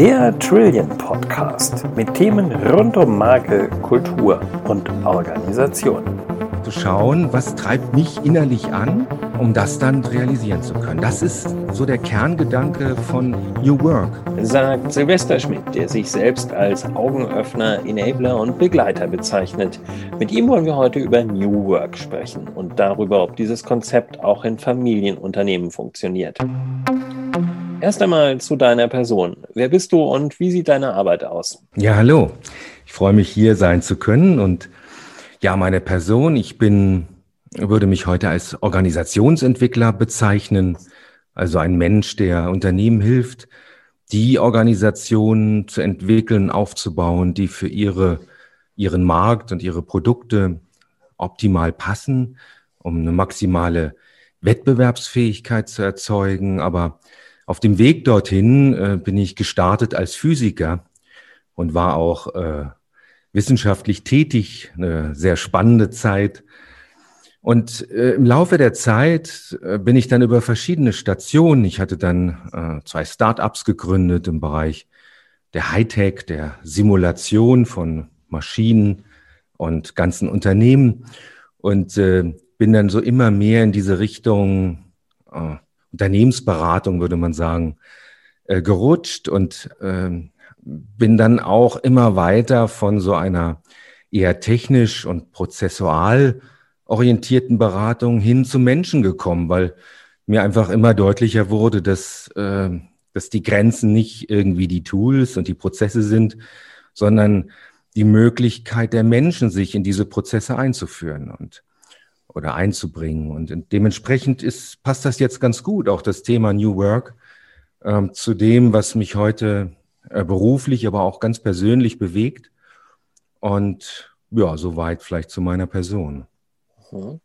Der Trillion Podcast mit Themen rund um Marke, Kultur und Organisation. Zu schauen, was treibt mich innerlich an, um das dann realisieren zu können. Das ist so der Kerngedanke von New Work. Sagt Silvester Schmidt, der sich selbst als Augenöffner, Enabler und Begleiter bezeichnet. Mit ihm wollen wir heute über New Work sprechen und darüber, ob dieses Konzept auch in Familienunternehmen funktioniert. Erst einmal zu deiner Person. Wer bist du und wie sieht deine Arbeit aus? Ja, hallo. Ich freue mich, hier sein zu können. Und ja, meine Person, ich bin, würde mich heute als Organisationsentwickler bezeichnen. Also ein Mensch, der Unternehmen hilft, die Organisationen zu entwickeln, aufzubauen, die für ihre, ihren Markt und ihre Produkte optimal passen, um eine maximale Wettbewerbsfähigkeit zu erzeugen, aber auf dem Weg dorthin äh, bin ich gestartet als Physiker und war auch äh, wissenschaftlich tätig, eine sehr spannende Zeit. Und äh, im Laufe der Zeit äh, bin ich dann über verschiedene Stationen, ich hatte dann äh, zwei Start-ups gegründet im Bereich der Hightech, der Simulation von Maschinen und ganzen Unternehmen und äh, bin dann so immer mehr in diese Richtung äh, Unternehmensberatung, würde man sagen, äh, gerutscht und äh, bin dann auch immer weiter von so einer eher technisch und prozessual orientierten Beratung hin zu Menschen gekommen, weil mir einfach immer deutlicher wurde, dass, äh, dass die Grenzen nicht irgendwie die Tools und die Prozesse sind, sondern die Möglichkeit der Menschen, sich in diese Prozesse einzuführen. Und oder einzubringen. Und dementsprechend ist, passt das jetzt ganz gut, auch das Thema New Work, ähm, zu dem, was mich heute äh, beruflich, aber auch ganz persönlich bewegt. Und ja, soweit vielleicht zu meiner Person. Mhm.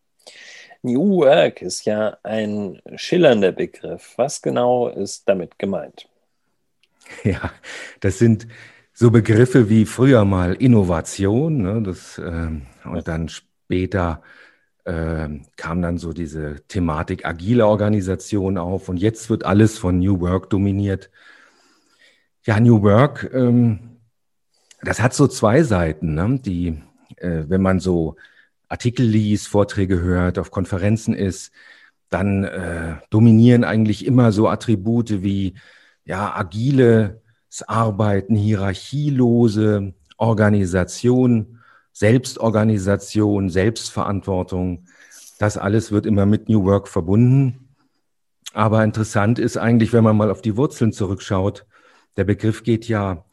New Work ist ja ein schillernder Begriff. Was genau ist damit gemeint? Ja, das sind so Begriffe wie früher mal Innovation ne, das, ähm, und dann später äh, kam dann so diese Thematik agile Organisation auf und jetzt wird alles von New Work dominiert. Ja, New Work, ähm, das hat so zwei Seiten, ne? die, äh, wenn man so Artikel liest, Vorträge hört, auf Konferenzen ist, dann äh, dominieren eigentlich immer so Attribute wie ja agiles Arbeiten, hierarchielose Organisation, Selbstorganisation, Selbstverantwortung, das alles wird immer mit New Work verbunden. Aber interessant ist eigentlich, wenn man mal auf die Wurzeln zurückschaut, der Begriff geht ja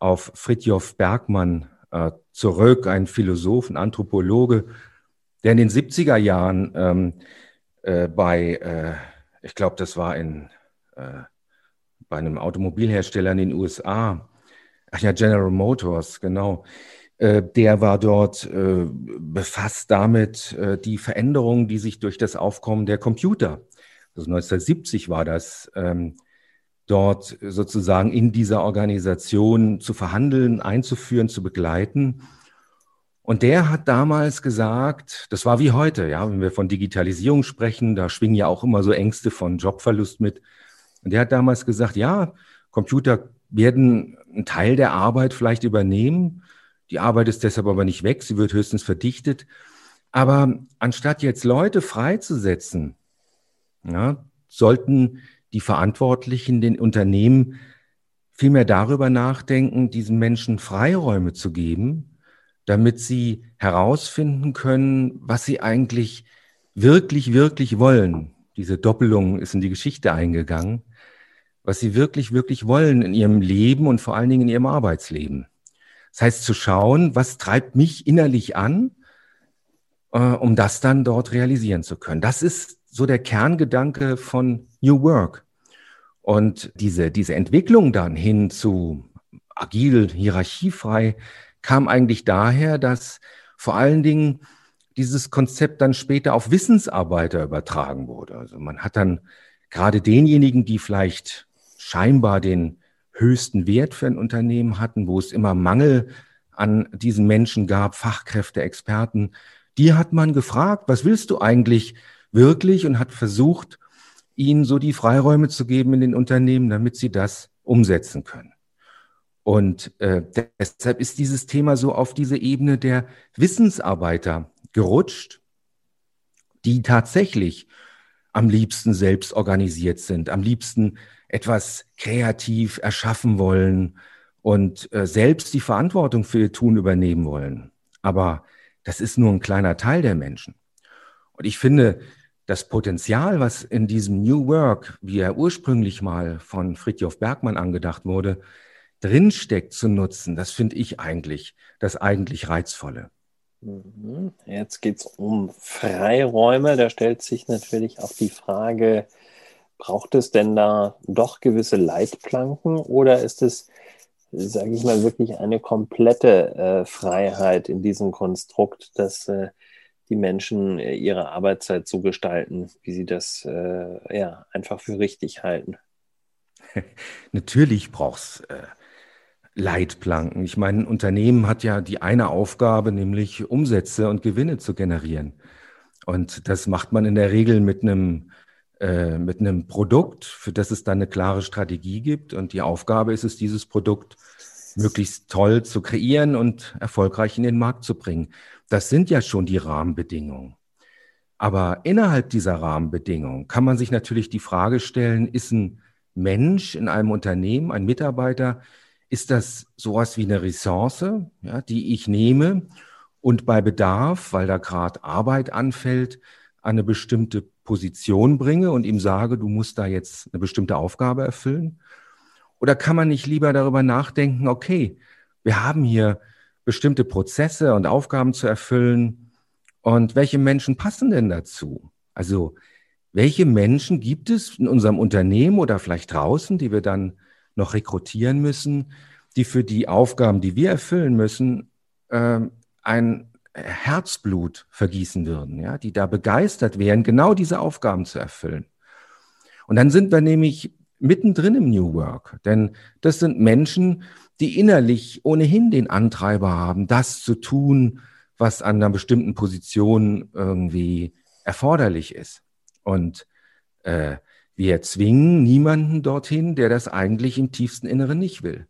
auf Fritjof Bergmann äh, zurück, ein Philosoph, ein Anthropologe, der in den 70er Jahren ähm, äh, bei, äh, ich glaube, das war in, äh, bei einem Automobilhersteller in den USA, ach ja, General Motors, genau, der war dort äh, befasst damit, äh, die Veränderungen, die sich durch das Aufkommen der Computer, also 1970 war das, ähm, dort sozusagen in dieser Organisation zu verhandeln, einzuführen, zu begleiten. Und der hat damals gesagt, das war wie heute, ja, wenn wir von Digitalisierung sprechen, da schwingen ja auch immer so Ängste von Jobverlust mit. Und der hat damals gesagt, ja, Computer werden einen Teil der Arbeit vielleicht übernehmen, die Arbeit ist deshalb aber nicht weg, sie wird höchstens verdichtet. Aber anstatt jetzt Leute freizusetzen, ja, sollten die Verantwortlichen den Unternehmen vielmehr darüber nachdenken, diesen Menschen Freiräume zu geben, damit sie herausfinden können, was sie eigentlich wirklich, wirklich wollen. Diese Doppelung ist in die Geschichte eingegangen, was sie wirklich, wirklich wollen in ihrem Leben und vor allen Dingen in ihrem Arbeitsleben. Das heißt, zu schauen, was treibt mich innerlich an, äh, um das dann dort realisieren zu können. Das ist so der Kerngedanke von New Work. Und diese, diese Entwicklung dann hin zu agil, hierarchiefrei, kam eigentlich daher, dass vor allen Dingen dieses Konzept dann später auf Wissensarbeiter übertragen wurde. Also man hat dann gerade denjenigen, die vielleicht scheinbar den höchsten Wert für ein Unternehmen hatten, wo es immer Mangel an diesen Menschen gab, Fachkräfte, Experten, die hat man gefragt, was willst du eigentlich wirklich und hat versucht, ihnen so die Freiräume zu geben in den Unternehmen, damit sie das umsetzen können. Und äh, deshalb ist dieses Thema so auf diese Ebene der Wissensarbeiter gerutscht, die tatsächlich am liebsten selbst organisiert sind, am liebsten etwas kreativ erschaffen wollen und äh, selbst die Verantwortung für ihr Tun übernehmen wollen. Aber das ist nur ein kleiner Teil der Menschen. Und ich finde, das Potenzial, was in diesem New Work, wie er ursprünglich mal von Fritjof Bergmann angedacht wurde, drinsteckt zu nutzen, das finde ich eigentlich das eigentlich Reizvolle. Mhm. Jetzt geht es um Freiräume. Da stellt sich natürlich auch die Frage, braucht es denn da doch gewisse Leitplanken oder ist es, sage ich mal, wirklich eine komplette äh, Freiheit in diesem Konstrukt, dass äh, die Menschen äh, ihre Arbeitszeit so gestalten, wie sie das äh, ja, einfach für richtig halten? Natürlich braucht es äh, Leitplanken. Ich meine, ein Unternehmen hat ja die eine Aufgabe, nämlich Umsätze und Gewinne zu generieren. Und das macht man in der Regel mit einem, äh, mit einem Produkt, für das es dann eine klare Strategie gibt. Und die Aufgabe ist es, dieses Produkt möglichst toll zu kreieren und erfolgreich in den Markt zu bringen. Das sind ja schon die Rahmenbedingungen. Aber innerhalb dieser Rahmenbedingungen kann man sich natürlich die Frage stellen, ist ein Mensch in einem Unternehmen, ein Mitarbeiter, ist das sowas wie eine Ressource, ja, die ich nehme und bei Bedarf, weil da gerade Arbeit anfällt, an eine bestimmte Position bringe und ihm sage, du musst da jetzt eine bestimmte Aufgabe erfüllen? Oder kann man nicht lieber darüber nachdenken, okay, wir haben hier bestimmte Prozesse und Aufgaben zu erfüllen und welche Menschen passen denn dazu? Also welche Menschen gibt es in unserem Unternehmen oder vielleicht draußen, die wir dann noch rekrutieren müssen, die für die Aufgaben, die wir erfüllen müssen, äh, ein Herzblut vergießen würden, ja, die da begeistert wären, genau diese Aufgaben zu erfüllen. Und dann sind wir nämlich mittendrin im New Work, denn das sind Menschen, die innerlich ohnehin den Antreiber haben, das zu tun, was an einer bestimmten Position irgendwie erforderlich ist. Und äh, wir zwingen niemanden dorthin, der das eigentlich im tiefsten Inneren nicht will.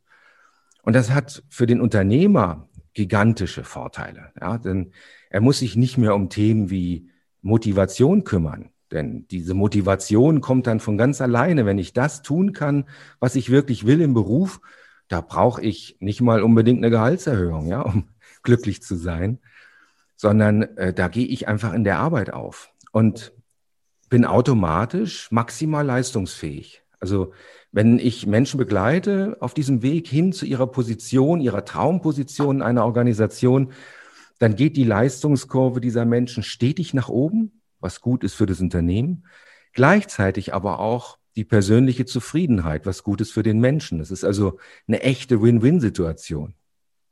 Und das hat für den Unternehmer gigantische Vorteile. Ja, denn er muss sich nicht mehr um Themen wie Motivation kümmern. Denn diese Motivation kommt dann von ganz alleine. Wenn ich das tun kann, was ich wirklich will im Beruf, da brauche ich nicht mal unbedingt eine Gehaltserhöhung, ja, um glücklich zu sein, sondern äh, da gehe ich einfach in der Arbeit auf. Und bin automatisch maximal leistungsfähig. Also wenn ich Menschen begleite auf diesem Weg hin zu ihrer Position, ihrer Traumposition in einer Organisation, dann geht die Leistungskurve dieser Menschen stetig nach oben, was gut ist für das Unternehmen, gleichzeitig aber auch die persönliche Zufriedenheit, was gut ist für den Menschen. Das ist also eine echte Win-Win-Situation.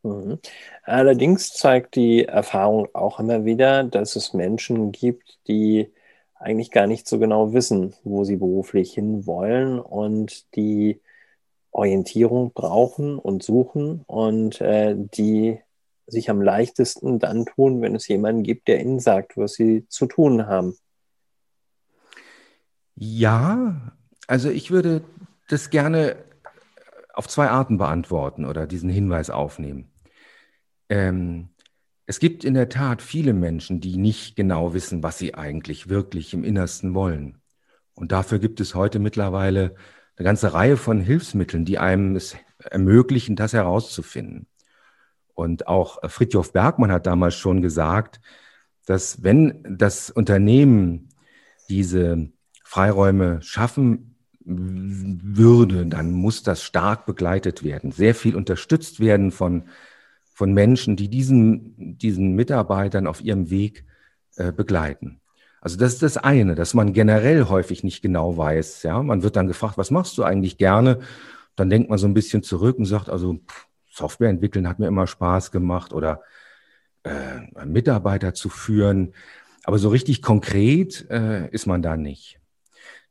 Mhm. Allerdings zeigt die Erfahrung auch immer wieder, dass es Menschen gibt, die eigentlich gar nicht so genau wissen, wo sie beruflich hinwollen und die Orientierung brauchen und suchen und äh, die sich am leichtesten dann tun, wenn es jemanden gibt, der ihnen sagt, was sie zu tun haben. Ja, also ich würde das gerne auf zwei Arten beantworten oder diesen Hinweis aufnehmen. Ähm, es gibt in der Tat viele Menschen, die nicht genau wissen, was sie eigentlich wirklich im Innersten wollen. Und dafür gibt es heute mittlerweile eine ganze Reihe von Hilfsmitteln, die einem es ermöglichen, das herauszufinden. Und auch Fritjof Bergmann hat damals schon gesagt, dass wenn das Unternehmen diese Freiräume schaffen würde, dann muss das stark begleitet werden, sehr viel unterstützt werden von von Menschen, die diesen, diesen Mitarbeitern auf ihrem Weg äh, begleiten. Also das ist das eine, dass man generell häufig nicht genau weiß. Ja, man wird dann gefragt, was machst du eigentlich gerne? Dann denkt man so ein bisschen zurück und sagt, also Software entwickeln hat mir immer Spaß gemacht oder äh, Mitarbeiter zu führen. Aber so richtig konkret äh, ist man da nicht.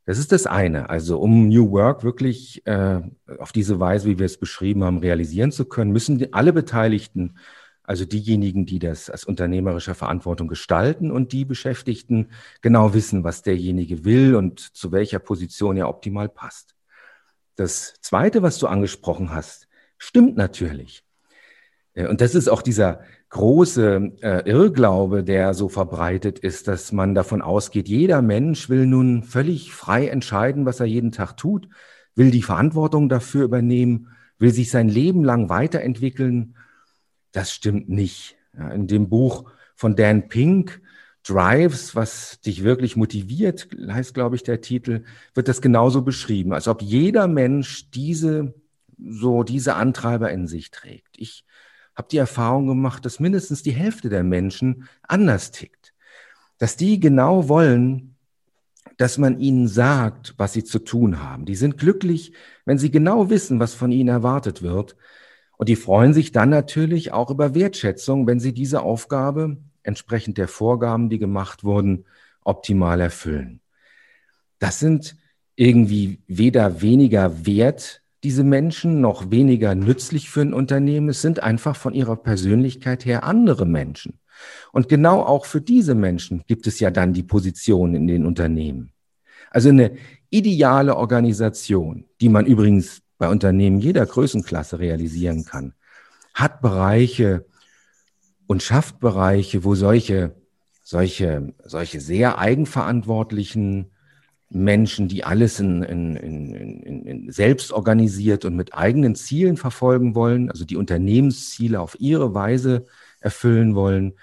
Das ist das eine. Also um New Work wirklich äh, auf diese Weise, wie wir es beschrieben haben, realisieren zu können, müssen alle Beteiligten, also diejenigen, die das als unternehmerische Verantwortung gestalten und die Beschäftigten, genau wissen, was derjenige will und zu welcher Position er optimal passt. Das Zweite, was du angesprochen hast, stimmt natürlich. Äh, und das ist auch dieser große äh, Irrglaube, der so verbreitet ist, dass man davon ausgeht, jeder Mensch will nun völlig frei entscheiden, was er jeden Tag tut, will die Verantwortung dafür übernehmen, will sich sein Leben lang weiterentwickeln. Das stimmt nicht. Ja, in dem Buch von Dan Pink, Drives, was dich wirklich motiviert, heißt, glaube ich, der Titel, wird das genauso beschrieben, als ob jeder Mensch diese, so diese Antreiber in sich trägt. Ich habe die Erfahrung gemacht, dass mindestens die Hälfte der Menschen anders tickt. Dass die genau wollen, dass man ihnen sagt, was sie zu tun haben. Die sind glücklich, wenn sie genau wissen, was von ihnen erwartet wird. Und die freuen sich dann natürlich auch über Wertschätzung, wenn sie diese Aufgabe entsprechend der Vorgaben, die gemacht wurden, optimal erfüllen. Das sind irgendwie weder weniger wert diese Menschen noch weniger nützlich für ein Unternehmen. Es sind einfach von ihrer Persönlichkeit her andere Menschen. Und genau auch für diese Menschen gibt es ja dann die Position in den Unternehmen. Also eine ideale Organisation, die man übrigens bei Unternehmen jeder Größenklasse realisieren kann, hat Bereiche und schafft Bereiche, wo solche, solche, solche sehr eigenverantwortlichen Menschen, die alles in, in, in, in, selbst organisiert und mit eigenen Zielen verfolgen wollen, also die Unternehmensziele auf ihre Weise erfüllen wollen.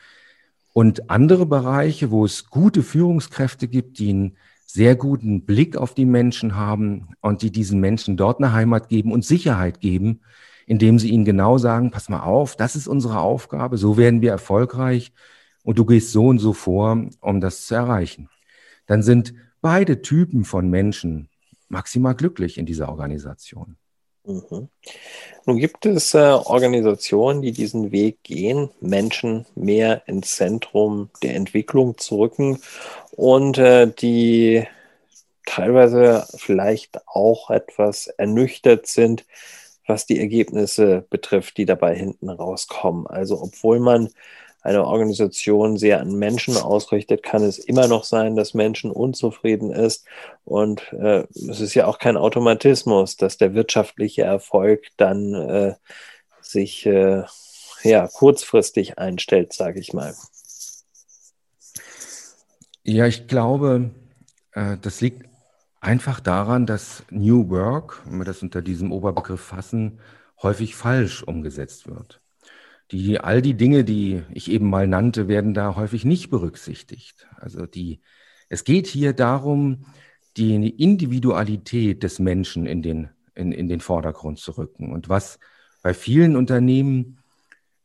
Und andere Bereiche, wo es gute Führungskräfte gibt, die einen sehr guten Blick auf die Menschen haben und die diesen Menschen dort eine Heimat geben und Sicherheit geben, indem sie ihnen genau sagen, pass mal auf, das ist unsere Aufgabe, so werden wir erfolgreich und du gehst so und so vor, um das zu erreichen. Dann sind beide Typen von Menschen maximal glücklich in dieser Organisation. Mhm. Nun gibt es äh, Organisationen, die diesen Weg gehen, Menschen mehr ins Zentrum der Entwicklung zu rücken und äh, die teilweise vielleicht auch etwas ernüchtert sind, was die Ergebnisse betrifft, die dabei hinten rauskommen. Also obwohl man eine Organisation sehr an Menschen ausrichtet, kann es immer noch sein, dass Menschen unzufrieden ist. Und äh, es ist ja auch kein Automatismus, dass der wirtschaftliche Erfolg dann äh, sich äh, ja, kurzfristig einstellt, sage ich mal. Ja, ich glaube, äh, das liegt einfach daran, dass New Work, wenn wir das unter diesem Oberbegriff fassen, häufig falsch umgesetzt wird. Die, all die Dinge, die ich eben mal nannte, werden da häufig nicht berücksichtigt. Also die, es geht hier darum, die Individualität des Menschen in den, in, in den Vordergrund zu rücken. Und was bei vielen Unternehmen,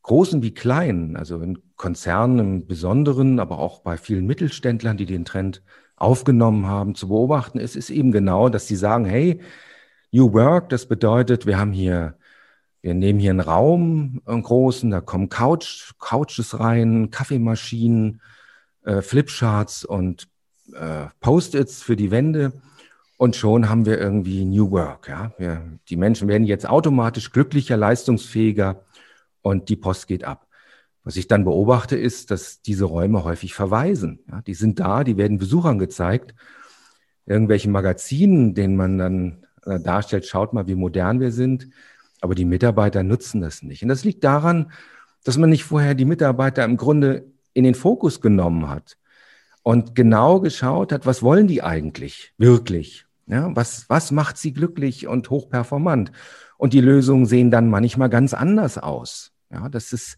großen wie kleinen, also in Konzernen im Besonderen, aber auch bei vielen Mittelständlern, die den Trend aufgenommen haben, zu beobachten ist, ist eben genau, dass sie sagen, hey, New Work, das bedeutet, wir haben hier wir nehmen hier einen Raum, einen großen, da kommen Couch, Couches rein, Kaffeemaschinen, äh, Flipcharts und äh, Post-its für die Wände. Und schon haben wir irgendwie New Work. Ja? Wir, die Menschen werden jetzt automatisch glücklicher, leistungsfähiger und die Post geht ab. Was ich dann beobachte, ist, dass diese Räume häufig verweisen. Ja? Die sind da, die werden Besuchern gezeigt. Irgendwelchen Magazinen, denen man dann äh, darstellt, schaut mal, wie modern wir sind aber die Mitarbeiter nutzen das nicht. Und das liegt daran, dass man nicht vorher die Mitarbeiter im Grunde in den Fokus genommen hat und genau geschaut hat, was wollen die eigentlich wirklich? Ja, was, was macht sie glücklich und hochperformant? Und die Lösungen sehen dann manchmal ganz anders aus. Ja, das ist,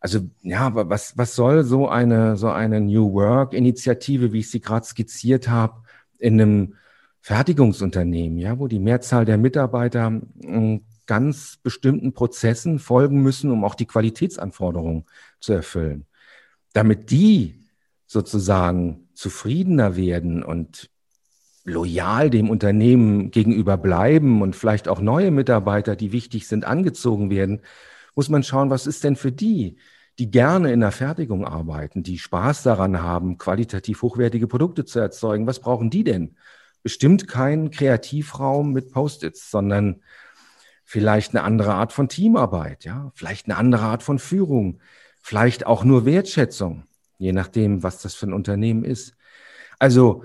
also, ja, was, was soll so eine, so eine New Work Initiative, wie ich sie gerade skizziert habe, in einem Fertigungsunternehmen, ja, wo die Mehrzahl der Mitarbeiter hm, ganz bestimmten Prozessen folgen müssen, um auch die Qualitätsanforderungen zu erfüllen. Damit die sozusagen zufriedener werden und loyal dem Unternehmen gegenüber bleiben und vielleicht auch neue Mitarbeiter, die wichtig sind, angezogen werden, muss man schauen, was ist denn für die, die gerne in der Fertigung arbeiten, die Spaß daran haben, qualitativ hochwertige Produkte zu erzeugen. Was brauchen die denn? Bestimmt keinen Kreativraum mit Post-its, sondern vielleicht eine andere Art von Teamarbeit, ja, vielleicht eine andere Art von Führung, vielleicht auch nur Wertschätzung, je nachdem, was das für ein Unternehmen ist. Also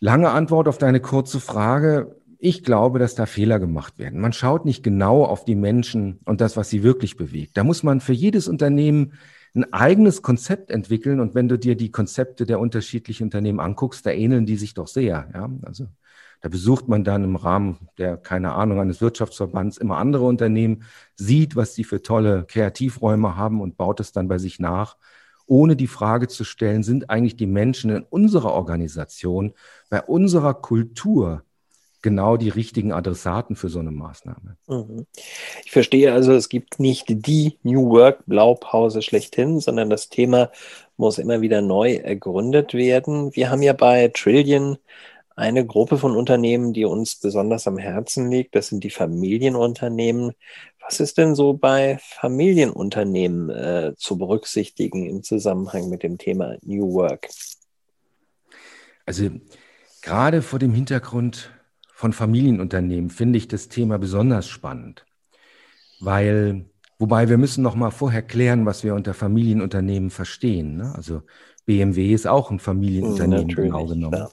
lange Antwort auf deine kurze Frage. ich glaube, dass da Fehler gemacht werden. Man schaut nicht genau auf die Menschen und das, was sie wirklich bewegt. Da muss man für jedes Unternehmen ein eigenes Konzept entwickeln. Und wenn du dir die Konzepte der unterschiedlichen Unternehmen anguckst, da ähneln die sich doch sehr. Ja? Also da besucht man dann im Rahmen der, keine Ahnung, eines Wirtschaftsverbands immer andere Unternehmen, sieht, was die für tolle Kreativräume haben und baut es dann bei sich nach, ohne die Frage zu stellen, sind eigentlich die Menschen in unserer Organisation, bei unserer Kultur genau die richtigen Adressaten für so eine Maßnahme. Mhm. Ich verstehe also, es gibt nicht die New Work Blaupause schlechthin, sondern das Thema muss immer wieder neu ergründet werden. Wir haben ja bei Trillion eine Gruppe von Unternehmen, die uns besonders am Herzen liegt. Das sind die Familienunternehmen. Was ist denn so bei Familienunternehmen äh, zu berücksichtigen im Zusammenhang mit dem Thema New Work? Also gerade vor dem Hintergrund von Familienunternehmen finde ich das Thema besonders spannend, weil, wobei wir müssen noch mal vorher klären, was wir unter Familienunternehmen verstehen. Ne? Also BMW ist auch ein Familienunternehmen genau genommen. Ja.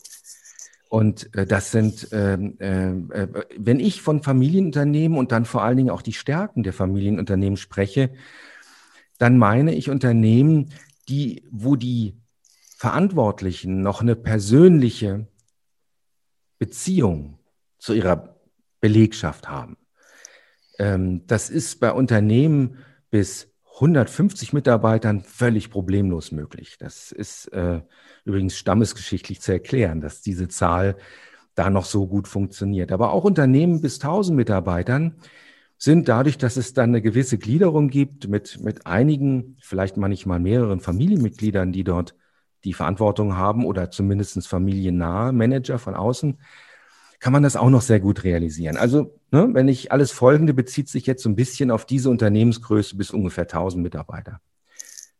Und äh, das sind, ähm, äh, äh, wenn ich von Familienunternehmen und dann vor allen Dingen auch die Stärken der Familienunternehmen spreche, dann meine ich Unternehmen, die, wo die Verantwortlichen noch eine persönliche Beziehung zu ihrer Belegschaft haben. Ähm, das ist bei Unternehmen bis 150 Mitarbeitern völlig problemlos möglich. Das ist äh, übrigens stammesgeschichtlich zu erklären, dass diese Zahl da noch so gut funktioniert. Aber auch Unternehmen bis 1000 Mitarbeitern sind dadurch, dass es dann eine gewisse Gliederung gibt mit, mit einigen, vielleicht manchmal mehreren Familienmitgliedern, die dort die Verantwortung haben oder zumindest familiennahe Manager von außen, kann man das auch noch sehr gut realisieren. Also, ne, wenn ich alles Folgende bezieht sich jetzt so ein bisschen auf diese Unternehmensgröße bis ungefähr 1000 Mitarbeiter.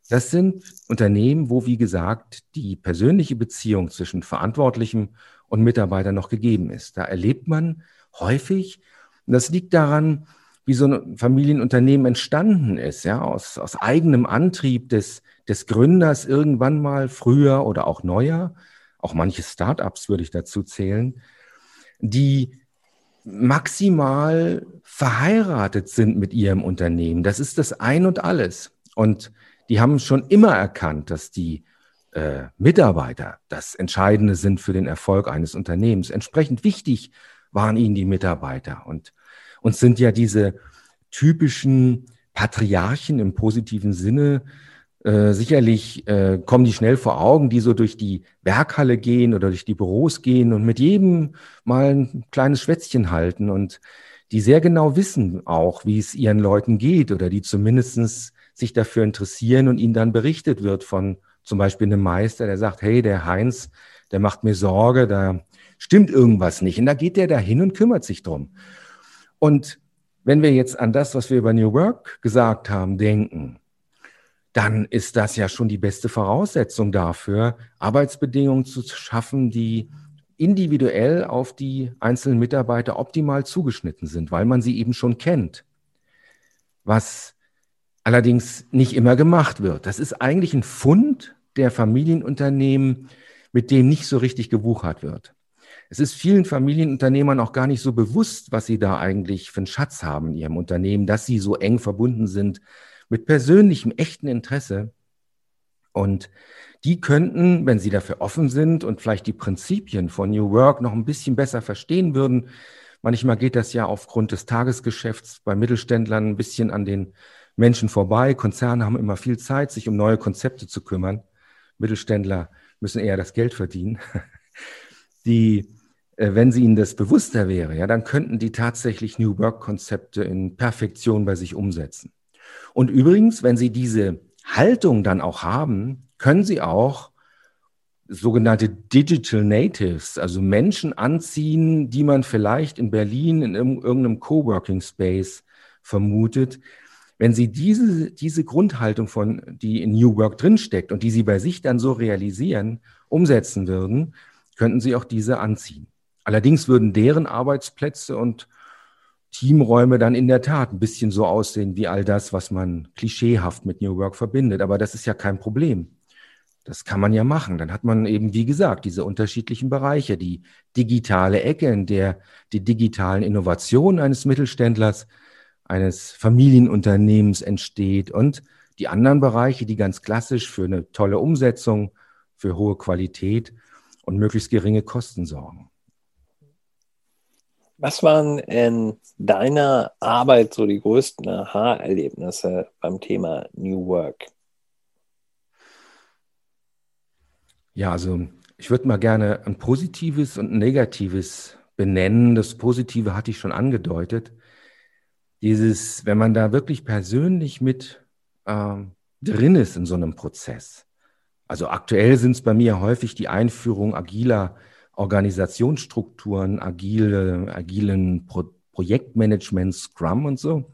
Das sind Unternehmen, wo, wie gesagt, die persönliche Beziehung zwischen Verantwortlichem und Mitarbeiter noch gegeben ist. Da erlebt man häufig, und das liegt daran, wie so ein Familienunternehmen entstanden ist, ja, aus, aus eigenem Antrieb des, des Gründers irgendwann mal früher oder auch neuer. Auch manche Startups würde ich dazu zählen die maximal verheiratet sind mit ihrem Unternehmen. Das ist das Ein und alles. Und die haben schon immer erkannt, dass die äh, Mitarbeiter das Entscheidende sind für den Erfolg eines Unternehmens. Entsprechend wichtig waren ihnen die Mitarbeiter. Und uns sind ja diese typischen Patriarchen im positiven Sinne äh, sicherlich äh, kommen die schnell vor Augen, die so durch die Werkhalle gehen oder durch die Büros gehen und mit jedem mal ein kleines Schwätzchen halten und die sehr genau wissen auch, wie es ihren Leuten geht oder die zumindestens sich dafür interessieren und ihnen dann berichtet wird von zum Beispiel einem Meister, der sagt, hey, der Heinz, der macht mir Sorge, da stimmt irgendwas nicht. Und da geht der dahin und kümmert sich drum. Und wenn wir jetzt an das, was wir über New Work gesagt haben, denken, dann ist das ja schon die beste Voraussetzung dafür, Arbeitsbedingungen zu schaffen, die individuell auf die einzelnen Mitarbeiter optimal zugeschnitten sind, weil man sie eben schon kennt. Was allerdings nicht immer gemacht wird. Das ist eigentlich ein Fund der Familienunternehmen, mit dem nicht so richtig gewuchert wird. Es ist vielen Familienunternehmern auch gar nicht so bewusst, was sie da eigentlich für einen Schatz haben in ihrem Unternehmen, dass sie so eng verbunden sind mit persönlichem, echten Interesse. Und die könnten, wenn sie dafür offen sind und vielleicht die Prinzipien von New Work noch ein bisschen besser verstehen würden, manchmal geht das ja aufgrund des Tagesgeschäfts bei Mittelständlern ein bisschen an den Menschen vorbei. Konzerne haben immer viel Zeit, sich um neue Konzepte zu kümmern. Mittelständler müssen eher das Geld verdienen. Die, äh, wenn sie ihnen das bewusster wäre, ja, dann könnten die tatsächlich New Work Konzepte in Perfektion bei sich umsetzen. Und übrigens, wenn Sie diese Haltung dann auch haben, können Sie auch sogenannte Digital Natives, also Menschen anziehen, die man vielleicht in Berlin in irgendeinem Coworking Space vermutet. Wenn Sie diese, diese Grundhaltung von, die in New Work drinsteckt und die Sie bei sich dann so realisieren, umsetzen würden, könnten Sie auch diese anziehen. Allerdings würden deren Arbeitsplätze und Teamräume dann in der Tat ein bisschen so aussehen wie all das, was man klischeehaft mit New Work verbindet. Aber das ist ja kein Problem. das kann man ja machen. Dann hat man eben, wie gesagt, diese unterschiedlichen Bereiche, die digitale Ecke, in der die digitalen Innovationen eines Mittelständlers, eines Familienunternehmens entsteht und die anderen Bereiche, die ganz klassisch für eine tolle Umsetzung, für hohe Qualität und möglichst geringe Kosten sorgen. Was waren in deiner Arbeit so die größten Aha-Erlebnisse beim Thema New Work? Ja, also ich würde mal gerne ein positives und ein negatives benennen. Das Positive hatte ich schon angedeutet. Dieses, wenn man da wirklich persönlich mit äh, drin ist in so einem Prozess. Also aktuell sind es bei mir häufig die Einführung agiler Organisationsstrukturen, agile, agilen Pro Projektmanagement, Scrum und so.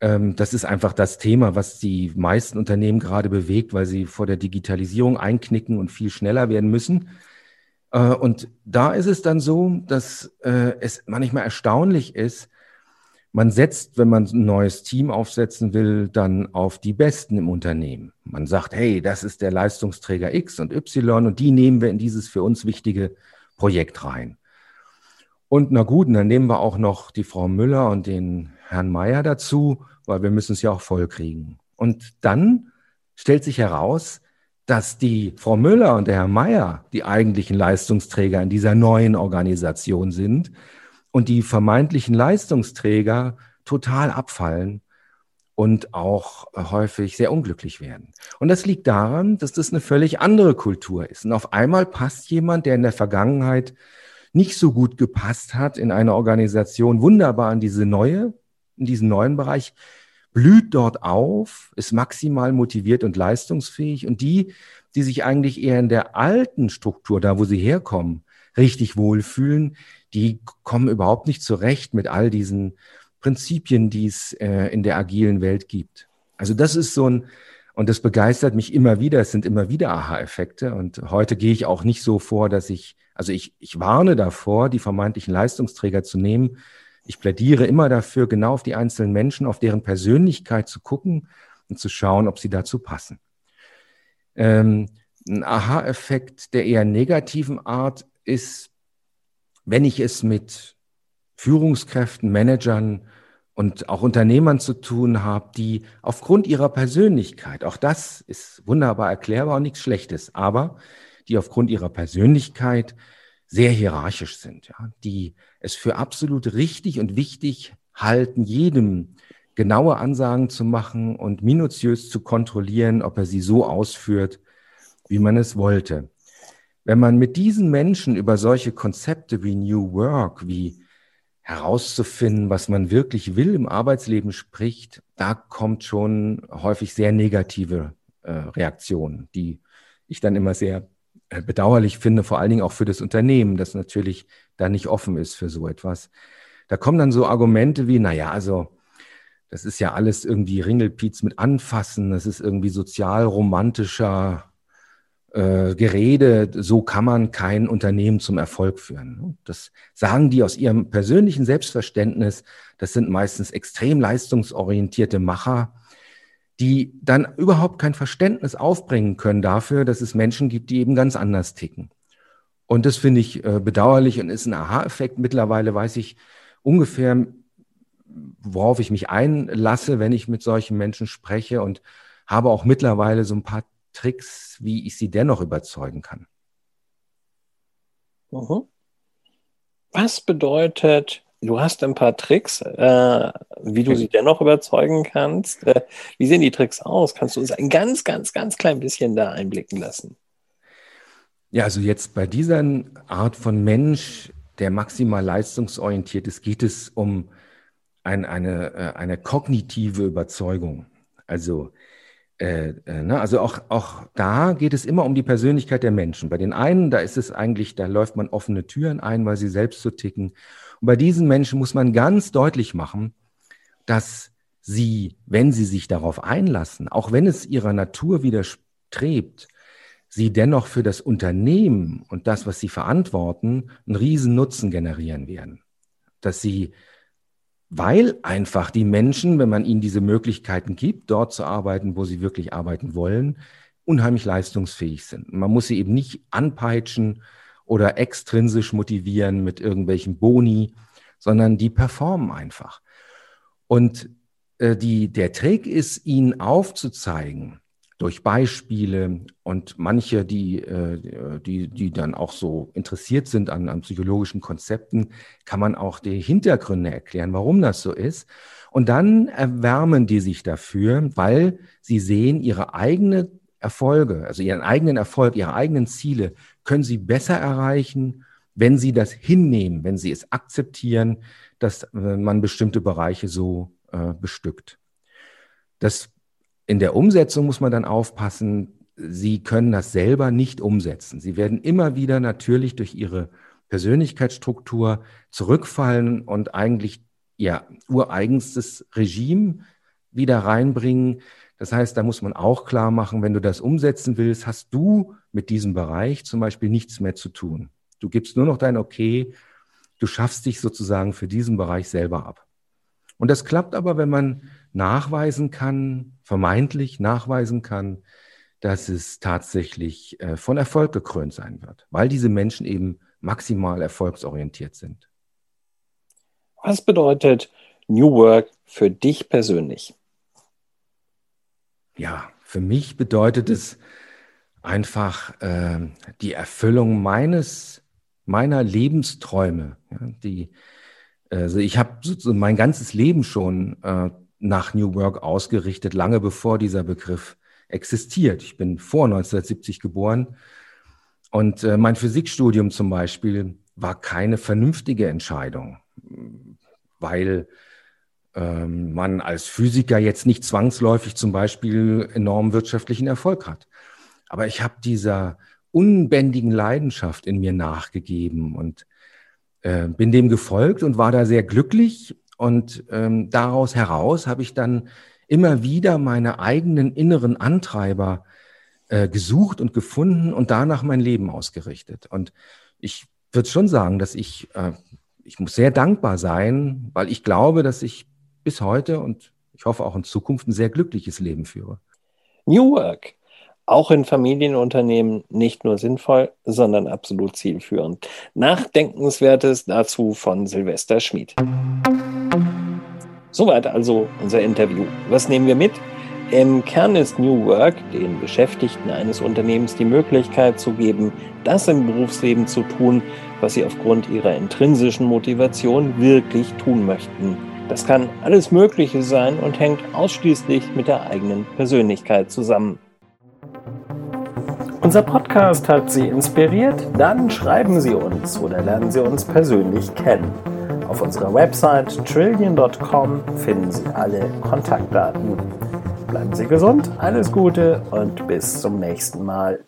Ähm, das ist einfach das Thema, was die meisten Unternehmen gerade bewegt, weil sie vor der Digitalisierung einknicken und viel schneller werden müssen. Äh, und da ist es dann so, dass äh, es manchmal erstaunlich ist, man setzt, wenn man ein neues Team aufsetzen will, dann auf die Besten im Unternehmen. Man sagt, hey, das ist der Leistungsträger X und Y und die nehmen wir in dieses für uns wichtige Projekt rein. Und na gut, dann nehmen wir auch noch die Frau Müller und den Herrn Meier dazu, weil wir müssen es ja auch voll kriegen. Und dann stellt sich heraus, dass die Frau Müller und der Herr Meier die eigentlichen Leistungsträger in dieser neuen Organisation sind und die vermeintlichen Leistungsträger total abfallen und auch häufig sehr unglücklich werden. Und das liegt daran, dass das eine völlig andere Kultur ist. Und auf einmal passt jemand, der in der Vergangenheit nicht so gut gepasst hat in eine Organisation, wunderbar in diese neue, in diesen neuen Bereich, blüht dort auf, ist maximal motiviert und leistungsfähig. Und die, die sich eigentlich eher in der alten Struktur, da wo sie herkommen, richtig wohlfühlen, die kommen überhaupt nicht zurecht mit all diesen Prinzipien, die es äh, in der agilen Welt gibt. Also das ist so ein, und das begeistert mich immer wieder. Es sind immer wieder Aha-Effekte. Und heute gehe ich auch nicht so vor, dass ich, also ich, ich warne davor, die vermeintlichen Leistungsträger zu nehmen. Ich plädiere immer dafür, genau auf die einzelnen Menschen, auf deren Persönlichkeit zu gucken und zu schauen, ob sie dazu passen. Ähm, ein Aha-Effekt der eher negativen Art ist wenn ich es mit Führungskräften, Managern und auch Unternehmern zu tun habe, die aufgrund ihrer Persönlichkeit, auch das ist wunderbar erklärbar und nichts Schlechtes, aber die aufgrund ihrer Persönlichkeit sehr hierarchisch sind, ja, die es für absolut richtig und wichtig halten, jedem genaue Ansagen zu machen und minutiös zu kontrollieren, ob er sie so ausführt, wie man es wollte. Wenn man mit diesen Menschen über solche Konzepte wie New Work, wie herauszufinden, was man wirklich will im Arbeitsleben spricht, da kommt schon häufig sehr negative äh, Reaktionen, die ich dann immer sehr äh, bedauerlich finde, vor allen Dingen auch für das Unternehmen, das natürlich da nicht offen ist für so etwas. Da kommen dann so Argumente wie, naja, also das ist ja alles irgendwie Ringelpiez mit Anfassen, das ist irgendwie sozial romantischer äh, Gerede, so kann man kein Unternehmen zum Erfolg führen. Das sagen die aus ihrem persönlichen Selbstverständnis. Das sind meistens extrem leistungsorientierte Macher, die dann überhaupt kein Verständnis aufbringen können dafür, dass es Menschen gibt, die eben ganz anders ticken. Und das finde ich äh, bedauerlich und ist ein Aha-Effekt. Mittlerweile weiß ich ungefähr, worauf ich mich einlasse, wenn ich mit solchen Menschen spreche und habe auch mittlerweile so ein paar Tricks, wie ich sie dennoch überzeugen kann. Mhm. Was bedeutet, du hast ein paar Tricks, äh, wie du sie dennoch überzeugen kannst. Äh, wie sehen die Tricks aus? Kannst du uns ein ganz, ganz, ganz klein bisschen da einblicken lassen? Ja, also jetzt bei dieser Art von Mensch, der maximal leistungsorientiert ist, geht es um ein, eine, äh, eine kognitive Überzeugung. Also äh, äh, ne? Also auch, auch da geht es immer um die Persönlichkeit der Menschen. Bei den einen, da ist es eigentlich, da läuft man offene Türen ein, weil sie selbst so ticken. Und bei diesen Menschen muss man ganz deutlich machen, dass sie, wenn sie sich darauf einlassen, auch wenn es ihrer Natur widerstrebt, sie dennoch für das Unternehmen und das, was sie verantworten, einen riesen Nutzen generieren werden. Dass sie weil einfach die Menschen, wenn man ihnen diese Möglichkeiten gibt, dort zu arbeiten, wo sie wirklich arbeiten wollen, unheimlich leistungsfähig sind. Man muss sie eben nicht anpeitschen oder extrinsisch motivieren mit irgendwelchen Boni, sondern die performen einfach. Und äh, die, der Trick ist, ihnen aufzuzeigen, durch Beispiele und manche, die, äh, die, die dann auch so interessiert sind an, an psychologischen Konzepten, kann man auch die Hintergründe erklären, warum das so ist. Und dann erwärmen die sich dafür, weil sie sehen, ihre eigene Erfolge, also ihren eigenen Erfolg, ihre eigenen Ziele können sie besser erreichen, wenn sie das hinnehmen, wenn sie es akzeptieren, dass äh, man bestimmte Bereiche so äh, bestückt. Das in der Umsetzung muss man dann aufpassen, Sie können das selber nicht umsetzen. Sie werden immer wieder natürlich durch Ihre Persönlichkeitsstruktur zurückfallen und eigentlich Ihr ureigenstes Regime wieder reinbringen. Das heißt, da muss man auch klar machen, wenn du das umsetzen willst, hast du mit diesem Bereich zum Beispiel nichts mehr zu tun. Du gibst nur noch dein Okay, du schaffst dich sozusagen für diesen Bereich selber ab. Und das klappt aber, wenn man nachweisen kann, vermeintlich nachweisen kann, dass es tatsächlich äh, von Erfolg gekrönt sein wird, weil diese Menschen eben maximal erfolgsorientiert sind. Was bedeutet New Work für dich persönlich? Ja, für mich bedeutet es einfach äh, die Erfüllung meines, meiner Lebensträume. Ja, die, also ich habe mein ganzes Leben schon äh, nach New Work ausgerichtet, lange bevor dieser Begriff existiert. Ich bin vor 1970 geboren und äh, mein Physikstudium zum Beispiel war keine vernünftige Entscheidung, weil ähm, man als Physiker jetzt nicht zwangsläufig zum Beispiel enormen wirtschaftlichen Erfolg hat. Aber ich habe dieser unbändigen Leidenschaft in mir nachgegeben und äh, bin dem gefolgt und war da sehr glücklich und ähm, daraus heraus habe ich dann immer wieder meine eigenen inneren Antreiber äh, gesucht und gefunden und danach mein Leben ausgerichtet. Und ich würde schon sagen, dass ich, äh, ich muss sehr dankbar sein, weil ich glaube, dass ich bis heute und ich hoffe auch in Zukunft ein sehr glückliches Leben führe. New Work auch in Familienunternehmen nicht nur sinnvoll, sondern absolut zielführend. Nachdenkenswertes dazu von Silvester Schmid. Soweit also unser Interview. Was nehmen wir mit? Im Kern ist New Work den Beschäftigten eines Unternehmens die Möglichkeit zu geben, das im Berufsleben zu tun, was sie aufgrund ihrer intrinsischen Motivation wirklich tun möchten. Das kann alles Mögliche sein und hängt ausschließlich mit der eigenen Persönlichkeit zusammen. Unser Podcast hat Sie inspiriert? Dann schreiben Sie uns oder lernen Sie uns persönlich kennen. Auf unserer Website trillion.com finden Sie alle Kontaktdaten. Bleiben Sie gesund, alles Gute und bis zum nächsten Mal.